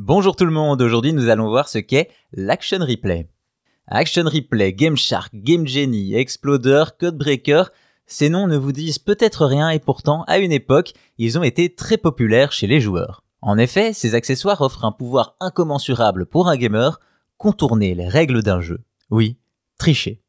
Bonjour tout le monde, aujourd'hui nous allons voir ce qu'est l'Action Replay. Action Replay, Game Shark, Game Genie, Exploder, Codebreaker, ces noms ne vous disent peut-être rien et pourtant, à une époque, ils ont été très populaires chez les joueurs. En effet, ces accessoires offrent un pouvoir incommensurable pour un gamer, contourner les règles d'un jeu. Oui, tricher.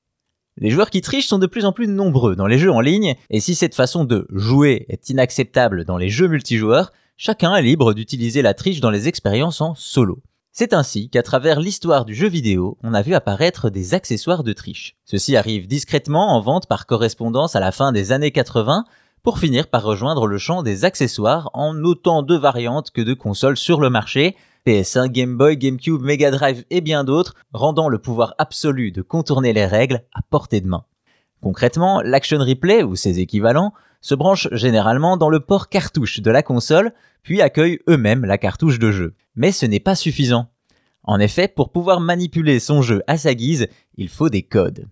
Les joueurs qui trichent sont de plus en plus nombreux dans les jeux en ligne, et si cette façon de jouer est inacceptable dans les jeux multijoueurs, chacun est libre d'utiliser la triche dans les expériences en solo. C'est ainsi qu'à travers l'histoire du jeu vidéo, on a vu apparaître des accessoires de triche. Ceux-ci arrivent discrètement en vente par correspondance à la fin des années 80, pour finir par rejoindre le champ des accessoires en autant de variantes que de consoles sur le marché, PS1, Game Boy, GameCube, Mega Drive et bien d'autres, rendant le pouvoir absolu de contourner les règles à portée de main. Concrètement, l'Action Replay ou ses équivalents se branchent généralement dans le port cartouche de la console, puis accueillent eux-mêmes la cartouche de jeu. Mais ce n'est pas suffisant. En effet, pour pouvoir manipuler son jeu à sa guise, il faut des codes.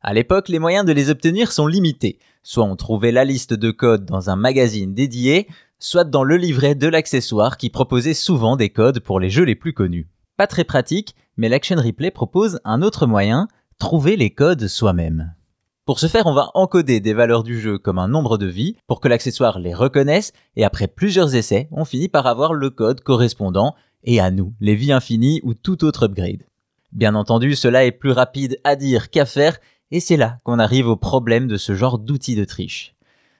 À l'époque, les moyens de les obtenir sont limités. Soit on trouvait la liste de codes dans un magazine dédié, soit dans le livret de l'accessoire qui proposait souvent des codes pour les jeux les plus connus. Pas très pratique, mais l'Action Replay propose un autre moyen, trouver les codes soi-même. Pour ce faire, on va encoder des valeurs du jeu comme un nombre de vies pour que l'accessoire les reconnaisse et après plusieurs essais, on finit par avoir le code correspondant et à nous, les vies infinies ou tout autre upgrade. Bien entendu, cela est plus rapide à dire qu'à faire et c'est là qu'on arrive au problème de ce genre d'outils de triche.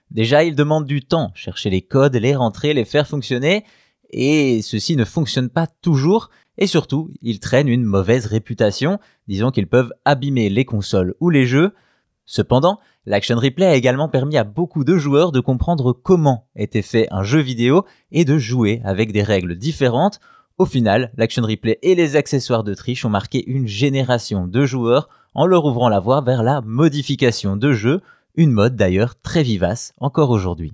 Déjà, il demande du temps, chercher les codes, les rentrer, les faire fonctionner, et ceci ne fonctionne pas toujours, et surtout, ils traînent une mauvaise réputation, disons qu'ils peuvent abîmer les consoles ou les jeux. Cependant, l'Action Replay a également permis à beaucoup de joueurs de comprendre comment était fait un jeu vidéo et de jouer avec des règles différentes. Au final, l'Action Replay et les accessoires de triche ont marqué une génération de joueurs en leur ouvrant la voie vers la modification de jeu, une mode d'ailleurs très vivace encore aujourd'hui.